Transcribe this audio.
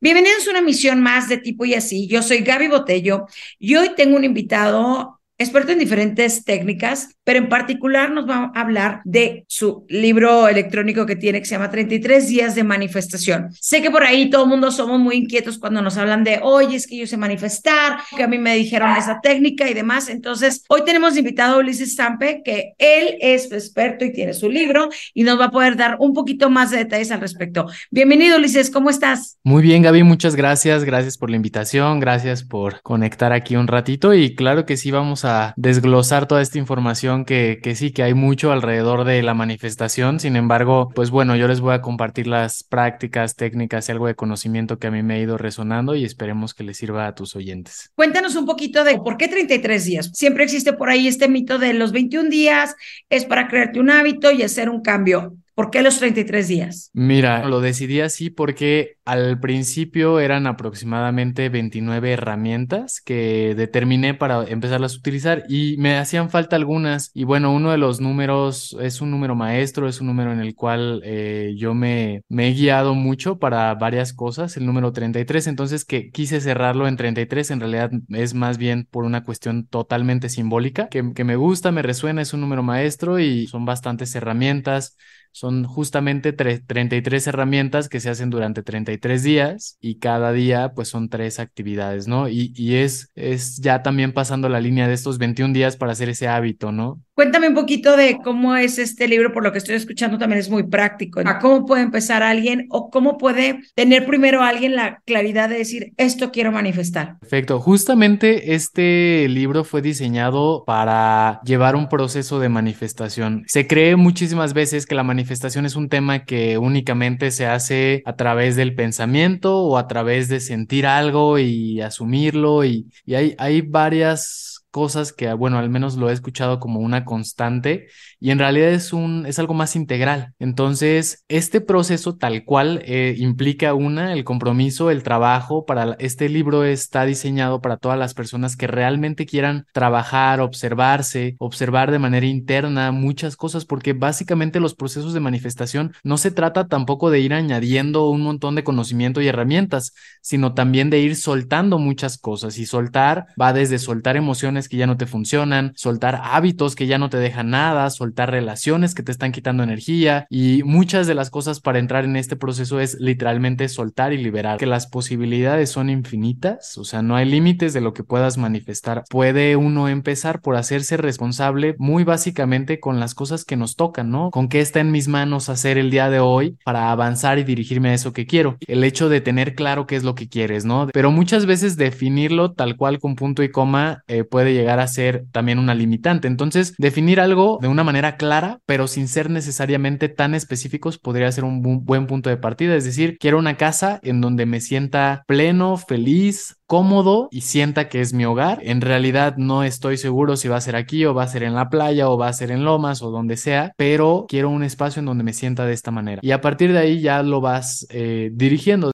Bienvenidos a una misión más de tipo y así. Yo soy Gaby Botello y hoy tengo un invitado experto en diferentes técnicas, pero en particular nos va a hablar de su libro electrónico que tiene que se llama 33 días de manifestación. Sé que por ahí todo el mundo somos muy inquietos cuando nos hablan de, oye, es que yo sé manifestar, que a mí me dijeron esa técnica y demás. Entonces, hoy tenemos invitado a Ulises Stampe, que él es experto y tiene su libro y nos va a poder dar un poquito más de detalles al respecto. Bienvenido, Ulises, ¿cómo estás? Muy bien, Gaby, muchas gracias. Gracias por la invitación, gracias por conectar aquí un ratito y claro que sí, vamos a desglosar toda esta información que, que sí, que hay mucho alrededor de la manifestación. Sin embargo, pues bueno, yo les voy a compartir las prácticas, técnicas y algo de conocimiento que a mí me ha ido resonando y esperemos que les sirva a tus oyentes. Cuéntanos un poquito de por qué 33 días. Siempre existe por ahí este mito de los 21 días es para crearte un hábito y hacer un cambio. ¿Por qué los 33 días? Mira, lo decidí así porque al principio eran aproximadamente 29 herramientas que determiné para empezarlas a utilizar y me hacían falta algunas. Y bueno, uno de los números es un número maestro, es un número en el cual eh, yo me, he guiado mucho para varias cosas, el número 33. Entonces que quise cerrarlo en 33, en realidad es más bien por una cuestión totalmente simbólica, que, que me gusta, me resuena, es un número maestro y son bastantes herramientas son justamente 33 herramientas que se hacen durante 33 días y cada día pues son tres actividades, ¿no? Y, y es, es ya también pasando la línea de estos 21 días para hacer ese hábito, ¿no? Cuéntame un poquito de cómo es este libro, por lo que estoy escuchando también es muy práctico. ¿A cómo puede empezar alguien o cómo puede tener primero alguien la claridad de decir, esto quiero manifestar? Perfecto. Justamente este libro fue diseñado para llevar un proceso de manifestación. Se cree muchísimas veces que la manifestación es un tema que únicamente se hace a través del pensamiento o a través de sentir algo y asumirlo y, y hay, hay varias cosas que, bueno, al menos lo he escuchado como una constante y en realidad es, un, es algo más integral. Entonces, este proceso tal cual eh, implica una, el compromiso, el trabajo. Para este libro está diseñado para todas las personas que realmente quieran trabajar, observarse, observar de manera interna muchas cosas, porque básicamente los procesos de manifestación no se trata tampoco de ir añadiendo un montón de conocimiento y herramientas, sino también de ir soltando muchas cosas y soltar va desde soltar emociones que ya no te funcionan, soltar hábitos que ya no te dejan nada, soltar relaciones que te están quitando energía y muchas de las cosas para entrar en este proceso es literalmente soltar y liberar, que las posibilidades son infinitas, o sea, no hay límites de lo que puedas manifestar. Puede uno empezar por hacerse responsable muy básicamente con las cosas que nos tocan, ¿no? Con qué está en mis manos hacer el día de hoy para avanzar y dirigirme a eso que quiero. El hecho de tener claro qué es lo que quieres, ¿no? Pero muchas veces definirlo tal cual con punto y coma eh, puede llegar a ser también una limitante. Entonces, definir algo de una manera clara, pero sin ser necesariamente tan específicos, podría ser un bu buen punto de partida. Es decir, quiero una casa en donde me sienta pleno, feliz, cómodo y sienta que es mi hogar. En realidad no estoy seguro si va a ser aquí o va a ser en la playa o va a ser en Lomas o donde sea, pero quiero un espacio en donde me sienta de esta manera. Y a partir de ahí ya lo vas eh, dirigiendo.